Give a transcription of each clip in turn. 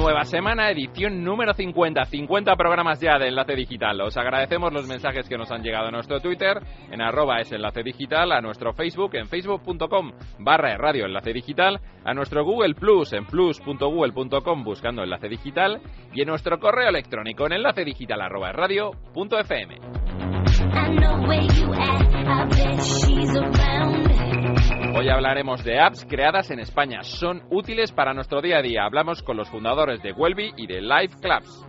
Nueva semana, edición número 50. 50 programas ya de Enlace Digital. Os agradecemos los mensajes que nos han llegado a nuestro Twitter, en arroba es Enlace Digital, a nuestro Facebook, en facebook.com barra radio Enlace Digital, a nuestro Google Plus, en plus.google.com buscando Enlace Digital, y en nuestro correo electrónico en enlace digital arroba radio punto fm. Hoy hablaremos de apps creadas en España. Son útiles para nuestro día a día. Hablamos con los fundadores de Welby y de Live Clubs.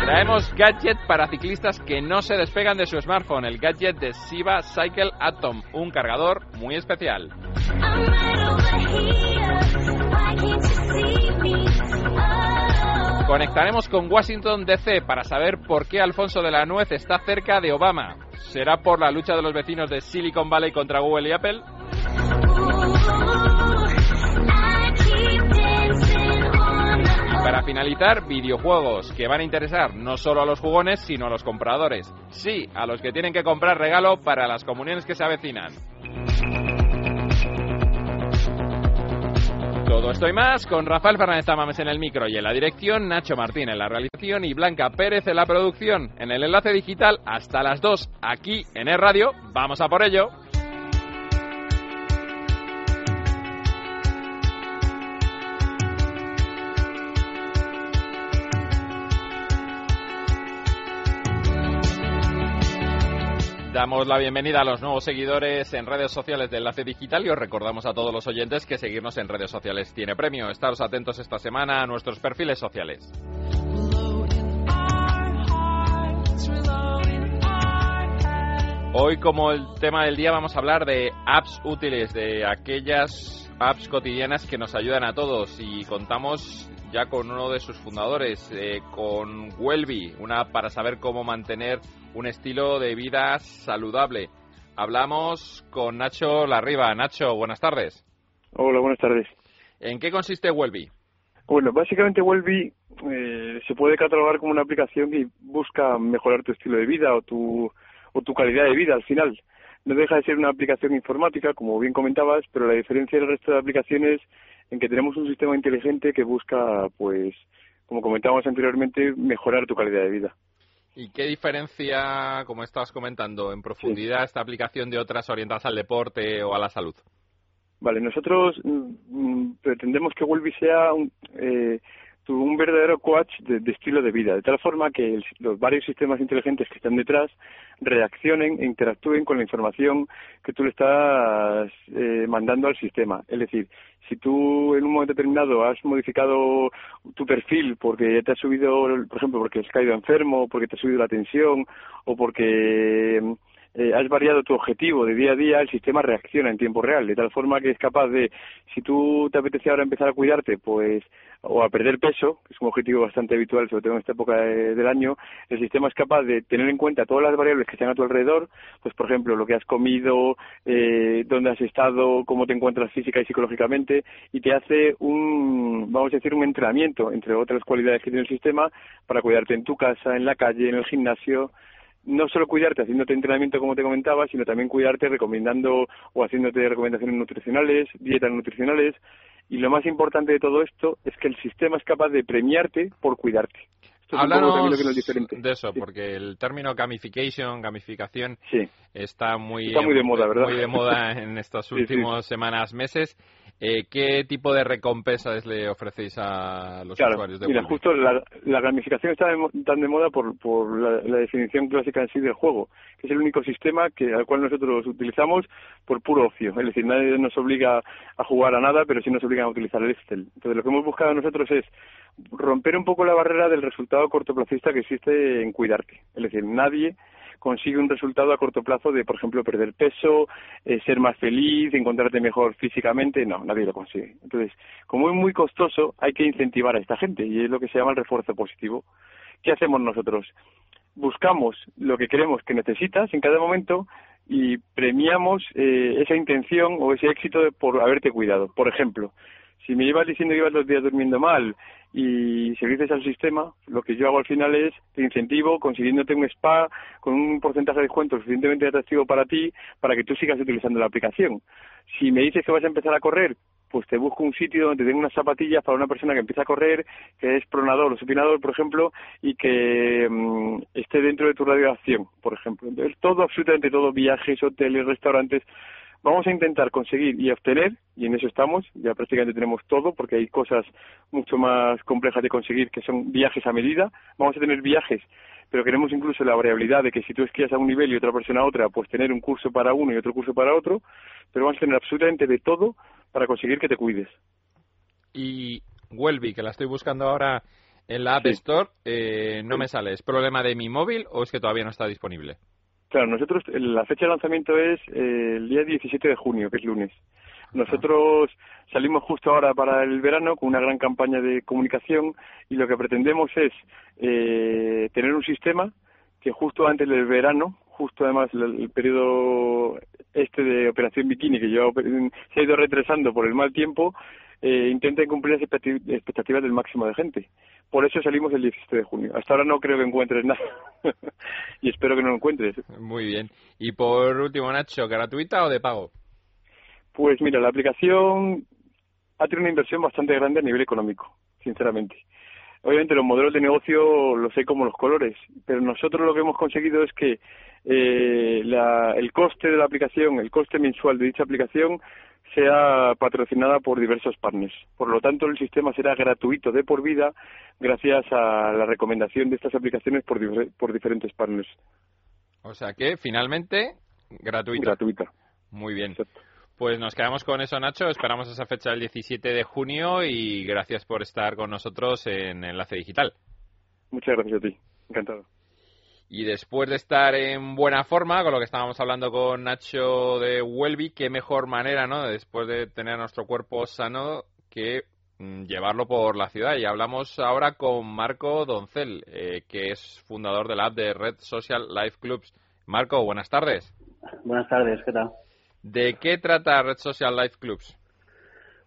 Traemos gadget para ciclistas que no se despegan de su smartphone, el gadget de Siva Cycle Atom, un cargador muy especial. Conectaremos con Washington DC para saber por qué Alfonso de la Nuez está cerca de Obama. ¿Será por la lucha de los vecinos de Silicon Valley contra Google y Apple? Para finalizar, videojuegos que van a interesar no solo a los jugones, sino a los compradores. Sí, a los que tienen que comprar regalo para las comuniones que se avecinan. Todo esto y más con Rafael Fernández Tamames en el micro y en la dirección, Nacho Martín en la realización y Blanca Pérez en la producción. En el enlace digital hasta las 2 aquí en el radio. Vamos a por ello. Damos la bienvenida a los nuevos seguidores en redes sociales de Enlace Digital y os recordamos a todos los oyentes que seguirnos en redes sociales tiene premio. Estaros atentos esta semana a nuestros perfiles sociales. Hoy como el tema del día vamos a hablar de apps útiles, de aquellas apps cotidianas que nos ayudan a todos y contamos ya con uno de sus fundadores, eh, con Welby, una app para saber cómo mantener un estilo de vida saludable. Hablamos con Nacho Larriba. Nacho, buenas tardes. Hola, buenas tardes. ¿En qué consiste Welby? Bueno, básicamente Welby eh, se puede catalogar como una aplicación que busca mejorar tu estilo de vida o tu, o tu calidad de vida al final. No deja de ser una aplicación informática, como bien comentabas, pero la diferencia del resto de aplicaciones en que tenemos un sistema inteligente que busca, pues, como comentábamos anteriormente, mejorar tu calidad de vida. ¿Y qué diferencia, como estabas comentando, en profundidad esta aplicación de otras orientadas al deporte o a la salud? Vale, nosotros mm, pretendemos que Welby sea un, eh, un verdadero coach de, estilo de vida, de tal forma que los varios sistemas inteligentes que están detrás reaccionen e interactúen con la información que tú le estás eh, mandando al sistema. Es decir, si tú en un momento determinado has modificado tu perfil porque te has subido, por ejemplo, porque has caído enfermo, porque te ha subido la tensión o porque eh, has variado tu objetivo de día a día, el sistema reacciona en tiempo real, de tal forma que es capaz de, si tú te apetece ahora empezar a cuidarte, pues, o a perder peso, que es un objetivo bastante habitual, sobre todo en esta época del año, el sistema es capaz de tener en cuenta todas las variables que están a tu alrededor, pues, por ejemplo, lo que has comido, eh, dónde has estado, cómo te encuentras física y psicológicamente, y te hace un, vamos a decir, un entrenamiento, entre otras cualidades que tiene el sistema, para cuidarte en tu casa, en la calle, en el gimnasio, no solo cuidarte haciéndote entrenamiento como te comentaba, sino también cuidarte recomendando o haciéndote recomendaciones nutricionales, dietas nutricionales. Y lo más importante de todo esto es que el sistema es capaz de premiarte por cuidarte. Esto es diferente. de eso, porque el término gamification, gamificación, está muy, muy de moda, ¿verdad? Muy de moda en estas últimas semanas, meses. Eh, ¿Qué tipo de recompensas le ofrecéis a los usuarios de Mira, justo la, gamificación está tan de moda por, por la, definición clásica en sí del juego, que es el único sistema que al cual nosotros utilizamos por puro ocio. Es decir, nadie nos obliga a jugar a nada, pero sí nos obliga a utilizar el Excel. Entonces, lo que hemos buscado nosotros es romper un poco la barrera del resultado cortoplacista que existe en cuidarte. Es decir, nadie consigue un resultado a corto plazo de, por ejemplo, perder peso, eh, ser más feliz, encontrarte mejor físicamente. No, nadie lo consigue. Entonces, como es muy costoso, hay que incentivar a esta gente y es lo que se llama el refuerzo positivo. ¿Qué hacemos nosotros? buscamos lo que creemos que necesitas en cada momento y premiamos eh, esa intención o ese éxito por haberte cuidado. Por ejemplo, si me ibas diciendo que ibas dos días durmiendo mal y services al sistema, lo que yo hago al final es te incentivo consiguiéndote un spa con un porcentaje de descuento suficientemente atractivo para ti para que tú sigas utilizando la aplicación. Si me dices que vas a empezar a correr, pues te busco un sitio donde tenga unas zapatillas para una persona que empieza a correr, que es pronador o supinador, por ejemplo, y que mm, esté dentro de tu radio de acción, por ejemplo. Entonces, todo, absolutamente todo, viajes, hoteles, restaurantes, vamos a intentar conseguir y obtener, y en eso estamos, ya prácticamente tenemos todo, porque hay cosas mucho más complejas de conseguir, que son viajes a medida. Vamos a tener viajes, pero queremos incluso la variabilidad de que si tú esquías a un nivel y otra persona a otra, pues tener un curso para uno y otro curso para otro, pero vamos a tener absolutamente de todo para conseguir que te cuides. Y Welby, que la estoy buscando ahora en la App Store, eh, no me sale. ¿Es problema de mi móvil o es que todavía no está disponible? Claro, nosotros, la fecha de lanzamiento es eh, el día 17 de junio, que es lunes. Nosotros salimos justo ahora para el verano con una gran campaña de comunicación y lo que pretendemos es eh, tener un sistema que justo antes del verano, justo además el, periodo este de Operación Bikini, que yo, se ha ido retrasando por el mal tiempo, eh, intenten cumplir las expectativas del máximo de gente. Por eso salimos el 17 de junio. Hasta ahora no creo que encuentres nada. y espero que no lo encuentres. Muy bien. Y por último, Nacho, ¿gratuita o de pago? Pues mira, la aplicación ha tenido una inversión bastante grande a nivel económico, sinceramente. Obviamente los modelos de negocio los sé como los colores, pero nosotros lo que hemos conseguido es que eh, el coste de la aplicación, el coste mensual de dicha aplicación sea patrocinada por diversos partners. Por lo tanto, el sistema será gratuito de por vida gracias a la recomendación de estas aplicaciones por, por diferentes partners. O sea que, finalmente, gratuita. Gratuita. Muy bien. Pues nos quedamos con eso, Nacho. Esperamos esa fecha del 17 de junio y gracias por estar con nosotros en Enlace Digital. Muchas gracias a ti. Encantado. Y después de estar en buena forma, con lo que estábamos hablando con Nacho de Welby, qué mejor manera, ¿no? Después de tener nuestro cuerpo sano, que mm, llevarlo por la ciudad. Y hablamos ahora con Marco Doncel, eh, que es fundador de la app de Red Social Life Clubs. Marco, buenas tardes. Buenas tardes, ¿qué tal? ¿De qué trata Red Social Life Clubs?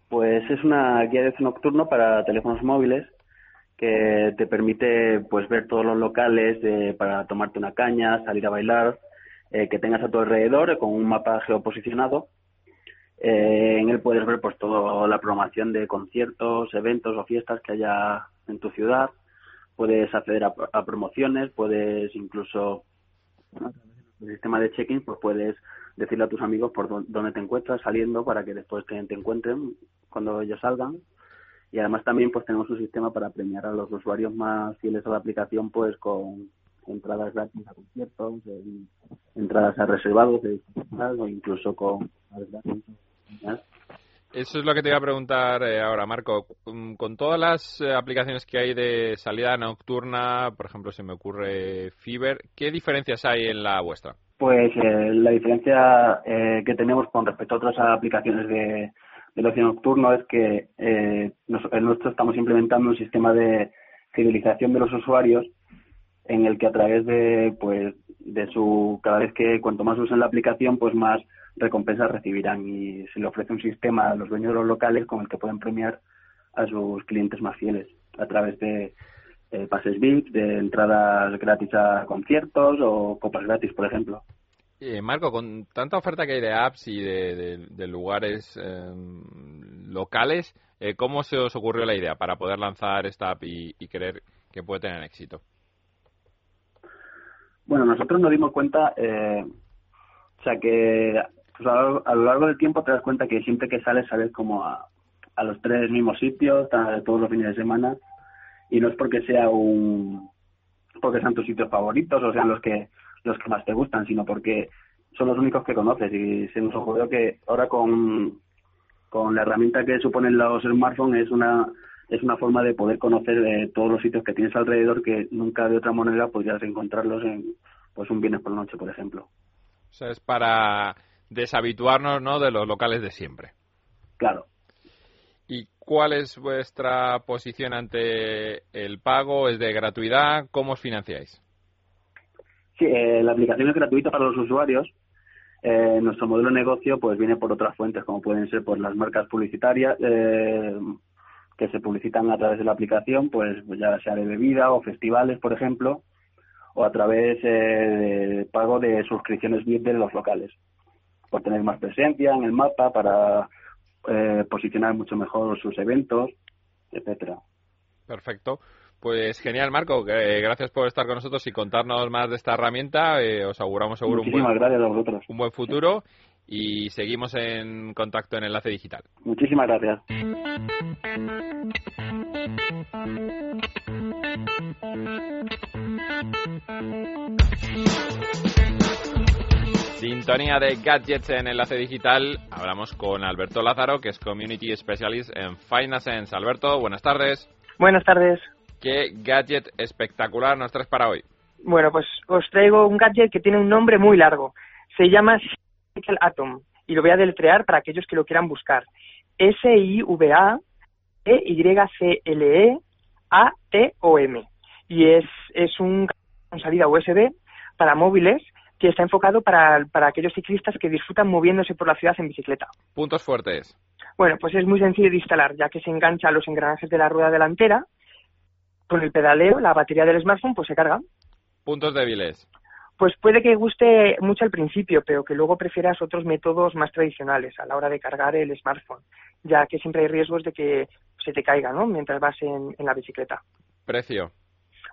Pues es una guía de nocturno para teléfonos móviles que te permite pues ver todos los locales para tomarte una caña, salir a bailar, eh, que tengas a tu alrededor eh, con un mapa geoposicionado. Eh, en él puedes ver pues toda la programación de conciertos, eventos o fiestas que haya en tu ciudad. Puedes acceder a, promociones, puedes incluso el sistema de check-in, pues puedes decirle a tus amigos por dónde te encuentras saliendo para que después te encuentren cuando ellos salgan y además también pues tenemos un sistema para premiar a los usuarios más fieles a la aplicación pues con entradas gratis a conciertos, entradas a reservados de o incluso con Eso es lo que te iba a preguntar eh, ahora, Marco. Mm, con todas las eh, aplicaciones que hay de salida nocturna, por ejemplo, se me ocurre Fiber, ¿qué diferencias hay en la vuestra? Pues eh, la diferencia que tenemos con respecto a otras aplicaciones de, del ocio nocturno es que eh, nosotros estamos implementando un sistema de civilización de los usuarios en el que a través de pues de su cada vez que cuanto más usen la aplicación pues más recompensas recibirán y se le ofrece un sistema a los dueños de los locales con el que pueden premiar a sus clientes más fieles a través de eh, pases VIP, de entradas gratis a conciertos o copas gratis, por ejemplo. Eh, Marco, con tanta oferta que hay de apps y de, lugares em, locales, eh, ¿cómo se os ocurrió la idea para poder lanzar esta app y, creer que puede tener éxito? Bueno, nosotros nos dimos cuenta, eh, o sea que pues, a, lo, largo del tiempo te das cuenta que siempre que sales sales como a, los tres mismos sitios, todos los fines de semana, y no es porque sea un porque sean tus sitios favoritos o sean los que los que más te gustan, sino porque son los únicos que conoces. Y se nos ocurrió que ahora con, con la herramienta que suponen los smartphones es una es una forma de poder conocer eh, todos los sitios que tienes alrededor que nunca de otra manera podrías encontrarlos en pues un viernes por la noche, por ejemplo. O sea, es para deshabituarnos ¿no? de los locales de siempre. Claro. ¿Y cuál es vuestra posición ante el pago? ¿Es de gratuidad? ¿Cómo os financiáis? Eh, la aplicación es gratuita para los usuarios. Eh, nuestro modelo de negocio pues viene por otras fuentes, como pueden ser por las marcas publicitarias eh, que se publicitan a través de la aplicación, pues ya sea de bebida o festivales, por ejemplo, o a través eh, de pago de suscripciones VIP de los locales, por tener más presencia en el mapa para eh, posicionar mucho mejor sus eventos, etcétera. Perfecto. Pues genial, Marco. Eh, gracias por estar con nosotros y contarnos más de esta herramienta. Eh, os auguramos seguro un buen, gracias a vosotros. un buen futuro y seguimos en contacto en Enlace Digital. Muchísimas gracias. Sintonía de gadgets en Enlace Digital. Hablamos con Alberto Lázaro, que es Community Specialist en Finasense. Alberto, buenas tardes. Buenas tardes. ¿Qué gadget espectacular nos traes para hoy? Bueno, pues os traigo un gadget que tiene un nombre muy largo. Se llama Signal Atom y lo voy a deletrear para aquellos que lo quieran buscar. S-I-V-A-E-Y-C-L-E-A-T-O-M. Y es, es un con salida USB para móviles que está enfocado para, para aquellos ciclistas que disfrutan moviéndose por la ciudad en bicicleta. Puntos fuertes. Bueno, pues es muy sencillo de instalar, ya que se engancha a los engranajes de la rueda delantera. Con el pedaleo, la batería del smartphone pues se carga. Puntos débiles. Pues puede que guste mucho al principio, pero que luego prefieras otros métodos más tradicionales a la hora de cargar el smartphone, ya que siempre hay riesgos de que se te caiga, ¿no? Mientras vas en, en la bicicleta. Precio.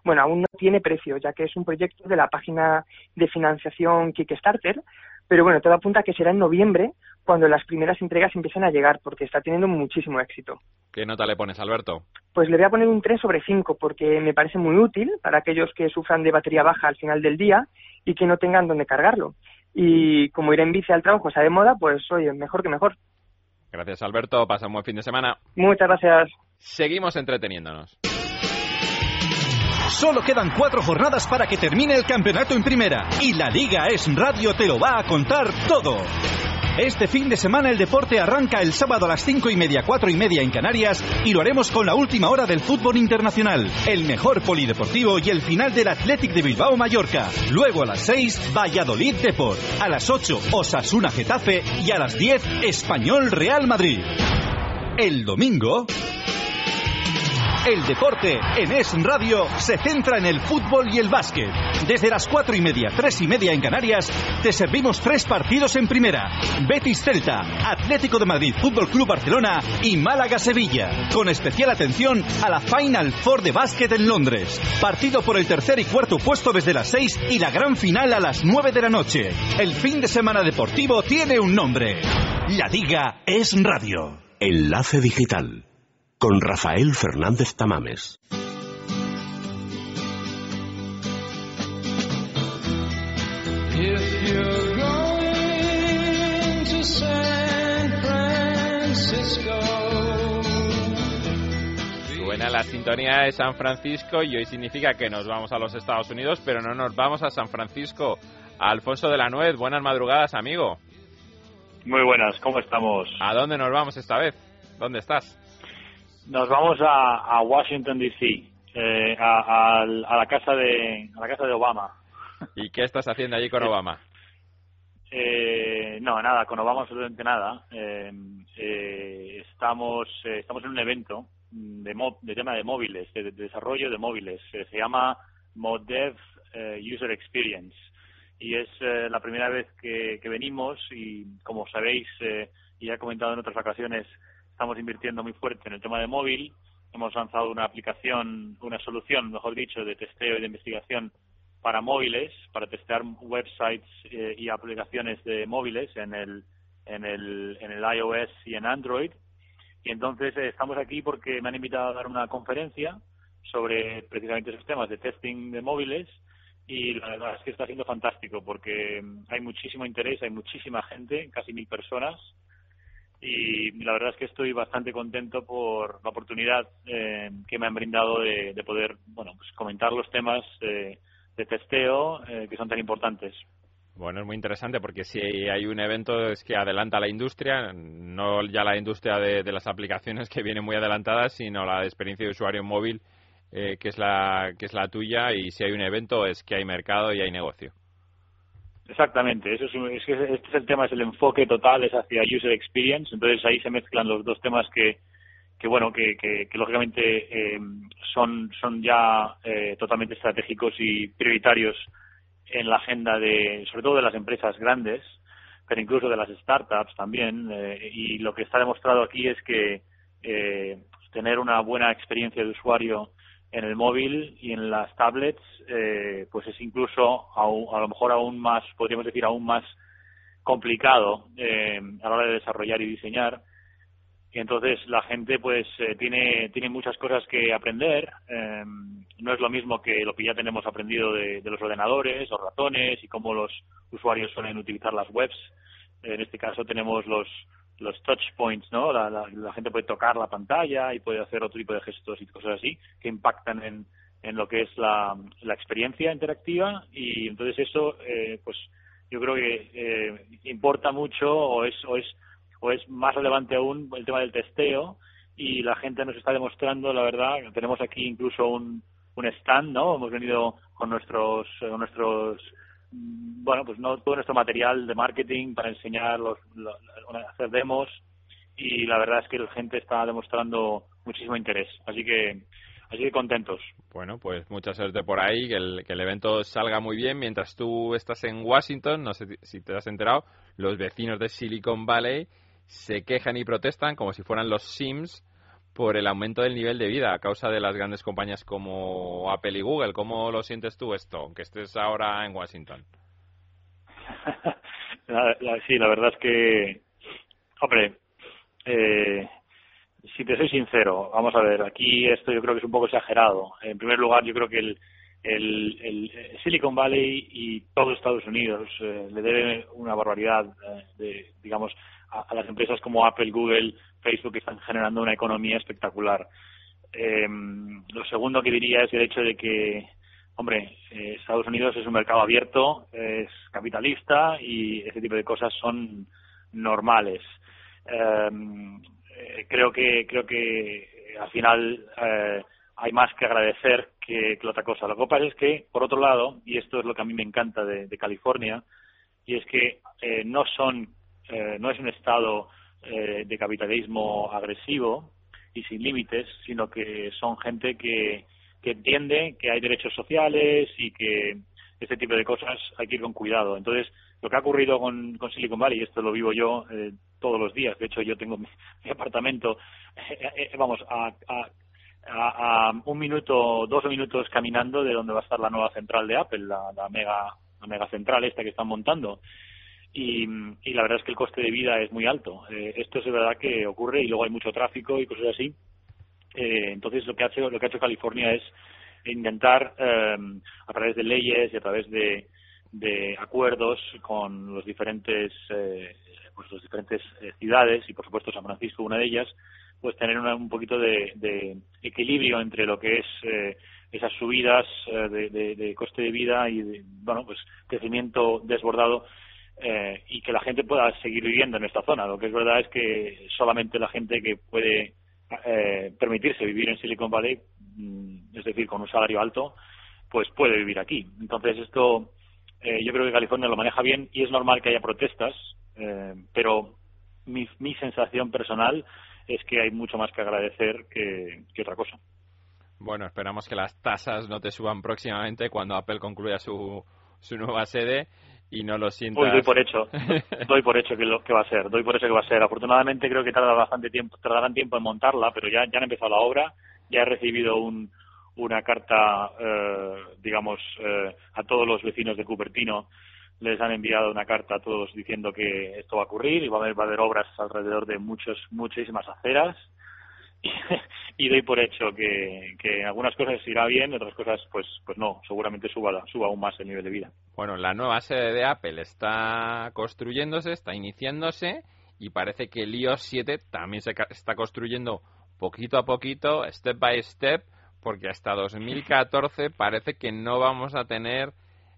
Bueno, aún no tiene precio, ya que es un proyecto de la página de financiación Kickstarter, pero bueno, todo apunta a que será en noviembre cuando las primeras entregas empiecen a llegar, porque está teniendo muchísimo éxito. ¿Qué nota le pones, Alberto? Pues le voy a poner un 3 sobre 5, porque me parece muy útil para aquellos que sufran de batería baja al final del día y que no tengan dónde cargarlo. Y como ir en bici al trabajo está de moda, pues oye, mejor que mejor. Gracias, Alberto. Pasa un buen fin de semana. Muchas gracias. Seguimos entreteniéndonos. Solo quedan cuatro jornadas para que termine el campeonato en primera y la Liga Es Radio te lo va a contar todo. Este fin de semana el deporte arranca el sábado a las cinco y media, cuatro y media en Canarias y lo haremos con la última hora del fútbol internacional, el mejor polideportivo y el final del Athletic de Bilbao Mallorca. Luego a las seis, Valladolid Deport. A las ocho, Osasuna Getafe y a las diez, Español Real Madrid. El domingo, el deporte en Es Radio se centra en el fútbol y el básquet. Desde las cuatro y media, tres y media en Canarias, te servimos tres partidos en primera. Betis Celta, Atlético de Madrid Fútbol Club Barcelona y Málaga Sevilla. Con especial atención a la Final Four de básquet en Londres. Partido por el tercer y cuarto puesto desde las seis y la gran final a las nueve de la noche. El fin de semana deportivo tiene un nombre. La Liga es Radio. Enlace Digital con Rafael Fernández Tamames. Suena la sintonía de San Francisco y hoy significa que nos vamos a los Estados Unidos, pero no nos vamos a San Francisco. Alfonso de la Nuez, buenas madrugadas, amigo. Muy buenas, ¿cómo estamos? ¿A dónde nos vamos esta vez? ¿Dónde estás? Nos vamos a, a Washington D.C. Eh, a, a, a, la casa de a la casa de Obama. ¿Y qué estás haciendo allí con Obama? Eh, no, nada, con Obama absolutamente nada. Eh, eh, estamos eh, estamos en un evento de, mo de tema de móviles, de, de desarrollo de móviles. se llama ModDev User Experience y es la primera vez que, que, venimos y como sabéis y he comentado en otras ocasiones estamos invirtiendo muy fuerte en el tema de móvil. Hemos lanzado una aplicación, una solución, mejor dicho, de testeo y de investigación para móviles, para testear websites eh, y aplicaciones de móviles en el, en el, en el iOS y en Android. Y entonces eh, estamos aquí porque me han invitado a dar una conferencia sobre precisamente esos temas de testing de móviles y la verdad es que está siendo fantástico porque hay muchísimo interés, hay muchísima gente, casi mil personas y la verdad es que estoy bastante contento por la oportunidad eh, que me han brindado de, de poder bueno pues comentar los temas de, de testeo eh, que son tan importantes. Bueno, es muy interesante porque si hay un evento es que adelanta la industria, no ya la industria de, de las aplicaciones que viene muy adelantada, sino la experiencia de usuario móvil eh, que es la que es la tuya y si hay un evento es que hay mercado y hay negocio. Exactamente, eso es, este es el tema, es el enfoque total, es hacia user experience, entonces ahí se mezclan los dos temas que, que bueno, que, que, lógicamente eh, son, son ya eh, totalmente estratégicos y prioritarios en la agenda de, sobre todo de las empresas grandes, pero incluso de las startups también. Eh, y lo que está demostrado aquí es que eh, tener una buena experiencia de usuario en el móvil y en las tablets, eh, pues es incluso a lo mejor aún más, podríamos decir, aún más complicado eh, a la hora de desarrollar y diseñar. Y entonces la gente pues eh, tiene, tiene muchas cosas que aprender. Eh, no es lo mismo que lo que ya tenemos aprendido de, los ordenadores, los ratones y cómo los usuarios suelen utilizar las webs. En este caso tenemos los, los touch points, ¿no? La, gente puede tocar la pantalla y puede hacer otro tipo de gestos y cosas así que impactan en, en lo que es la, la experiencia interactiva y entonces eso, eh, pues yo creo que eh, importa mucho o es, o es o es más relevante aún el tema del testeo y la gente nos está demostrando, la verdad, tenemos aquí incluso un, un stand, ¿no? Hemos venido con nuestros, con nuestros bueno, pues no todo nuestro material de marketing para enseñar, los, hacer demos y la verdad es que la gente está demostrando muchísimo interés. Así que, así que contentos. Bueno, pues mucha suerte por ahí, que el, que el evento salga muy bien. Mientras tú estás en Washington, no sé si te has enterado, los vecinos de Silicon Valley se quejan y protestan como si fueran los Sims por el aumento del nivel de vida a causa de las grandes compañías como Apple y Google. ¿Cómo lo sientes tú esto, aunque estés ahora en Washington? sí, la verdad es que, hombre, eh, si te soy sincero, vamos a ver, aquí esto yo creo que es un poco exagerado. En primer lugar, yo creo que el, el, Silicon Valley y todo Estados Unidos eh, le debe una barbaridad eh, de, digamos, a, las empresas como Apple, Google, Facebook que están generando una economía espectacular. Eh, lo segundo que diría es el hecho de que, hombre, eh, Estados Unidos es un mercado abierto, es capitalista y ese tipo de cosas son normales. Eh, creo que creo que al final hay más que agradecer que, que, otra cosa. Lo que pasa es que, por otro lado, y esto es lo que a mí me encanta de, de California, y es que no son eh, no es un Estado eh, de capitalismo agresivo y sin límites, sino que son gente que, que entiende que hay derechos sociales y que este tipo de cosas hay que ir con cuidado. Entonces, lo que ha ocurrido con, con Silicon Valley, y esto lo vivo yo eh, todos los días, de hecho yo tengo mi, apartamento, vamos, a, a, a, un minuto, dos minutos caminando de donde va a estar la nueva central de Apple, la, la mega la mega central esta que están montando y, la verdad es que el coste de vida es muy alto. Eh, esto es de verdad que ocurre y luego hay mucho tráfico y cosas así. Eh, entonces lo que ha hecho lo que ha hecho California es intentar eh, a través de leyes y a través de, de acuerdos con los diferentes eh, pues las diferentes eh, ciudades y por supuesto San Francisco una de ellas pues tener un poquito de, equilibrio entre lo que es eh, esas subidas de, de, de, coste de vida y de, bueno pues crecimiento desbordado eh, y que la gente pueda seguir viviendo en esta zona. Lo que es verdad es que solamente la gente que puede eh, permitirse vivir en Silicon Valley, mm, es decir, con un salario alto, pues puede vivir aquí. Entonces esto eh, yo creo que California lo maneja bien y es normal que haya protestas, eh, pero mi, mi sensación personal es que hay mucho más que agradecer que, que otra cosa. Bueno, esperamos que las tasas no te suban próximamente cuando Apple concluya su, su nueva sede y no lo sientas. doy por hecho, doy por hecho que, lo, que va a ser, doy por hecho que va a ser. Afortunadamente creo que tarda bastante tiempo, tardarán tiempo en montarla, pero ya, ya han empezado la obra, ya he recibido un, una carta, eh, digamos, eh, a todos los vecinos de Cupertino, les han enviado una carta a todos diciendo que esto va a ocurrir y va a haber, va a haber obras alrededor de muchos, muchísimas aceras y doy por hecho que, que algunas cosas irá bien, otras cosas pues pues no, seguramente suba, suba aún más el nivel de vida. Bueno, la nueva sede de Apple está construyéndose, está iniciándose y parece que el iOS 7 también se está construyendo poquito a poquito, step by step, porque hasta 2014 parece que no vamos a tener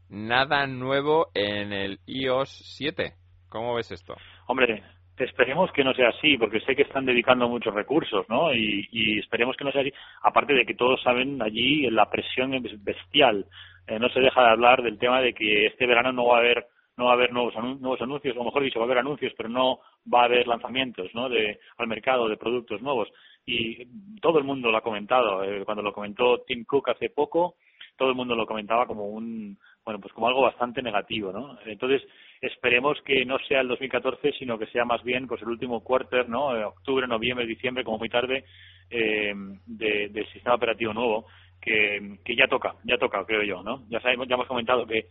nada nuevo en el iOS 7. ¿Cómo ves esto? Hombre, Esperemos que no sea así, porque sé que están dedicando muchos recursos, ¿no? Y, esperemos que no sea así. Aparte de que todos saben allí la presión es bestial. Eh, no se deja de hablar del tema de que este verano no va a haber no va a haber nuevos, nuevos anuncios, o mejor dicho, va a haber anuncios, pero no va a haber lanzamientos ¿no? de, al mercado de productos nuevos. Y todo el mundo lo ha comentado. Eh, cuando lo comentó Tim Cook hace poco, todo el mundo lo comentaba como un, bueno, pues como algo bastante negativo, ¿no? Entonces, esperemos que no sea el 2014, sino que sea más bien pues el último quarter, ¿no? Eh, octubre, noviembre, diciembre, como muy tarde, eh, de, del sistema operativo nuevo, que, que ya toca, ya toca, creo yo, ¿no? Ya sabemos, ya hemos comentado que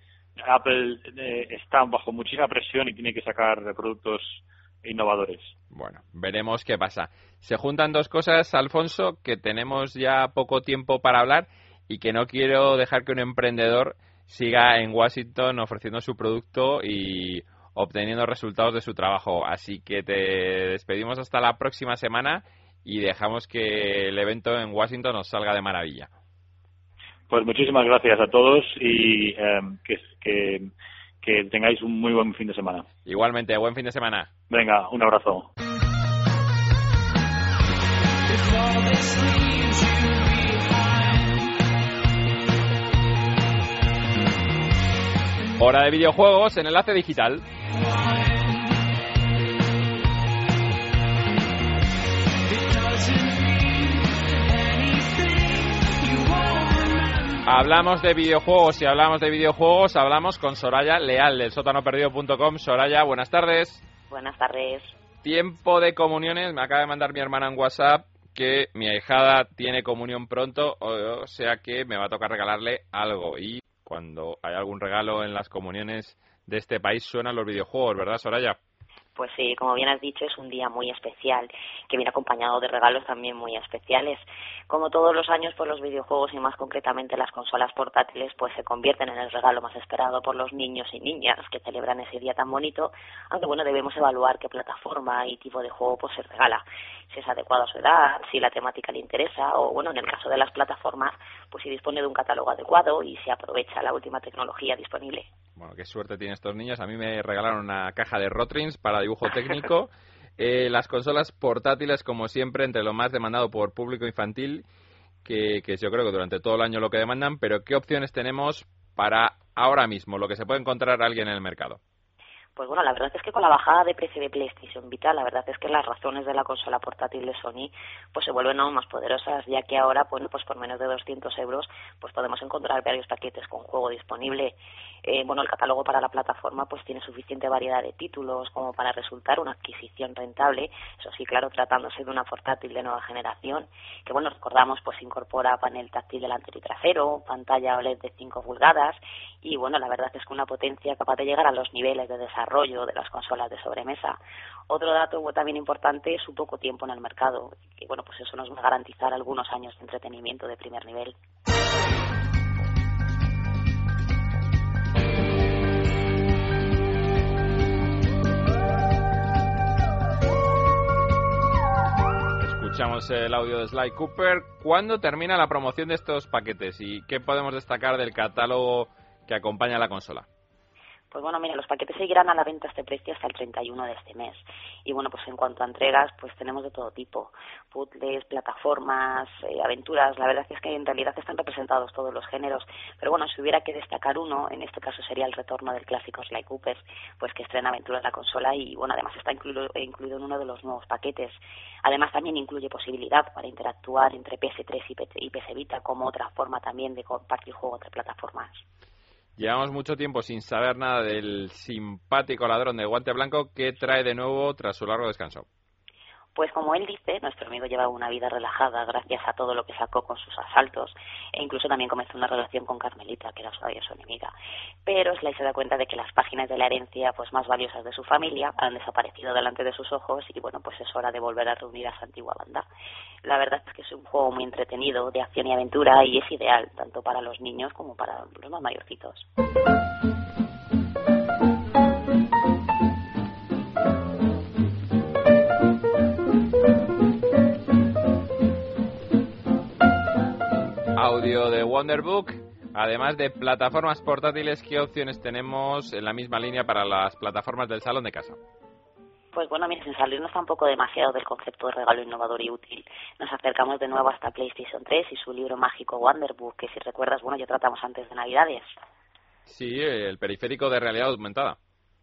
Apple eh, está bajo muchísima presión y tiene que sacar productos innovadores. Bueno, veremos qué pasa. Se juntan dos cosas, Alfonso, que tenemos ya poco tiempo para hablar y que no quiero dejar que un emprendedor siga en Washington ofreciendo su producto y obteniendo resultados de su trabajo. Así que te despedimos hasta la próxima semana y dejamos que el evento en Washington nos salga de maravilla. Pues muchísimas gracias a todos y em, que, que tengáis un muy buen fin de semana. Igualmente, buen fin de semana. Venga, un abrazo. Hora de videojuegos en enlace digital. Hablamos de videojuegos y hablamos de videojuegos, hablamos con Soraya Leal del sótanoperdido.com. Soraya, buenas tardes. Buenas tardes. Tiempo de comuniones, me acaba de mandar mi hermana en WhatsApp que mi ahijada tiene comunión pronto, o sea que me va a tocar regalarle algo. Y cuando hay algún regalo en las comuniones de este país suenan los videojuegos, ¿verdad, Soraya? Pues sí, como bien has dicho, es un día muy especial, que viene acompañado de regalos también muy especiales. Como todos los años, pues los videojuegos y más concretamente las consolas portátiles, pues se convierten en el regalo más esperado por los niños y niñas que celebran ese día tan bonito, aunque bueno, debemos evaluar qué plataforma y tipo de juego pues se regala, si es adecuado a su edad, si la temática le interesa o bueno, en el caso de las plataformas, pues si dispone de un catálogo adecuado y se aprovecha la última tecnología disponible. Bueno, qué suerte tienen estos niños. A mí me regalaron una caja de Rotrins para dibujo técnico. Eh, las consolas portátiles, como siempre, entre lo más demandado por público infantil, que, que yo creo que durante todo el año lo que demandan, pero ¿qué opciones tenemos para ahora mismo, lo que se puede encontrar alguien en el mercado? Pues bueno, la verdad es que con la bajada de precio de PlayStation Vita, la verdad es que las razones de la consola portátil de Sony pues se vuelven aún más poderosas, ya que ahora, bueno, pues por menos de 200 euros, pues podemos encontrar varios paquetes con juego disponible. Eh, bueno, el catálogo para la plataforma pues tiene suficiente variedad de títulos como para resultar una adquisición rentable, eso sí, claro, tratándose de una portátil de nueva generación, que bueno, recordamos pues incorpora panel táctil delantero y trasero, pantalla OLED de 5 pulgadas y bueno, la verdad es que una potencia capaz de llegar a los niveles de desarrollo desarrollo de las consolas de sobremesa. Otro dato también importante es su poco tiempo en el mercado, y bueno, pues eso nos va a garantizar algunos años de entretenimiento de primer nivel. Escuchamos el audio de Sly Cooper. ¿Cuándo termina la promoción de estos paquetes y qué podemos destacar del catálogo que acompaña la consola? Pues bueno, mira, los paquetes seguirán a la venta a este precio hasta el 31 de este mes. Y bueno, pues en cuanto a entregas, pues tenemos de todo tipo. Puzzles, plataformas, eh, aventuras. La verdad es que en realidad están representados todos los géneros. Pero bueno, si hubiera que destacar uno, en este caso sería el retorno del clásico Sly Cooper, pues que estrena aventuras en la consola y bueno, además está incluido, incluido en uno de los nuevos paquetes. Además también incluye posibilidad para interactuar entre PS3 y PS Vita como otra forma también de compartir juego entre plataformas. Llevamos mucho tiempo sin saber nada del simpático ladrón de guante blanco que trae de nuevo tras su largo descanso. Pues como él dice, nuestro amigo lleva una vida relajada gracias a todo lo que sacó con sus asaltos e incluso también comenzó una relación con Carmelita, que era su, su enemiga. Pero Sly se da cuenta de que las páginas de la herencia pues más valiosas de su familia han desaparecido delante de sus ojos y bueno, pues es hora de volver a reunir a su antigua banda. La verdad es que es un juego muy entretenido, de acción y aventura y es ideal tanto para los niños como para los más mayorcitos. Audio de Wonderbook. Además de plataformas portátiles, ¿qué opciones tenemos en la misma línea para las plataformas del salón de casa? Pues bueno, mira, sin salirnos tampoco demasiado del concepto de regalo innovador y útil, nos acercamos de nuevo hasta PlayStation 3 y su libro mágico Wonderbook, que si recuerdas, bueno, ya tratamos antes de Navidades. Sí, el periférico de realidad aumentada.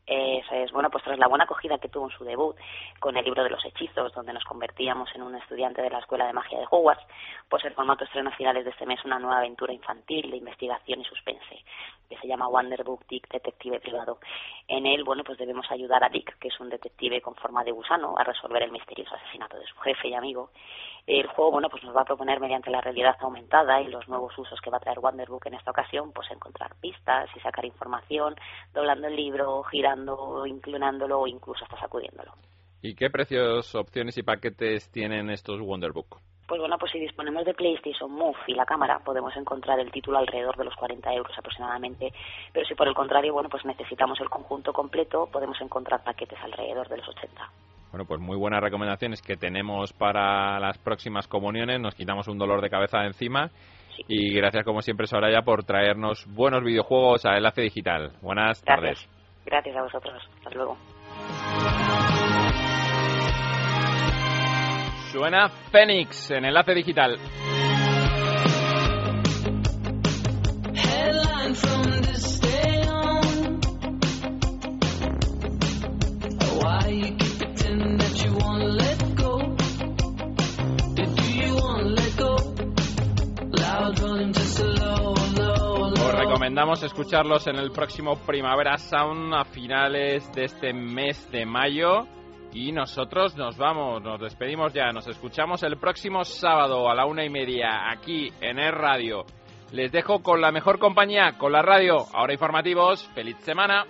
Es, bueno, pues tras la buena acogida que tuvo en su debut con el libro de los hechizos, donde nos convertíamos en un estudiante de la Escuela de Magia de Hogwarts, pues el formato estrena a finales de este mes una nueva aventura infantil de investigación y suspense, que se llama Wonder Book Dick Detective Privado. En él, bueno, pues debemos ayudar a Dick, que es un detective con forma de gusano, a resolver el misterioso asesinato de su jefe y amigo. El juego, bueno, pues nos va a proponer mediante la realidad aumentada y los nuevos usos que va a traer Wonderbook en esta ocasión, pues encontrar pistas y sacar información, doblando el libro, girando, inclinándolo o incluso hasta sacudiéndolo. ¿Y qué precios, opciones y paquetes tienen estos Wonderbook? Pues bueno, pues si disponemos de PlayStation Move y la cámara, podemos encontrar el título alrededor de los 40 euros aproximadamente. Pero si por el contrario, bueno, pues necesitamos el conjunto completo, podemos encontrar paquetes alrededor de los 80. Bueno, pues muy buenas recomendaciones que tenemos para las próximas comuniones. Nos quitamos un dolor de cabeza de encima. Y gracias, como siempre, Soraya, por traernos buenos videojuegos a Enlace Digital. Buenas tardes. Gracias a vosotros. Hasta luego. Suena Fénix en Enlace Digital. Recomendamos escucharlos en el próximo Primavera Sound a finales de este mes de mayo. Y nosotros nos vamos, nos despedimos ya, nos escuchamos el próximo sábado a la una y media aquí en el radio. Les dejo con la mejor compañía, con la radio. Ahora informativos, feliz semana.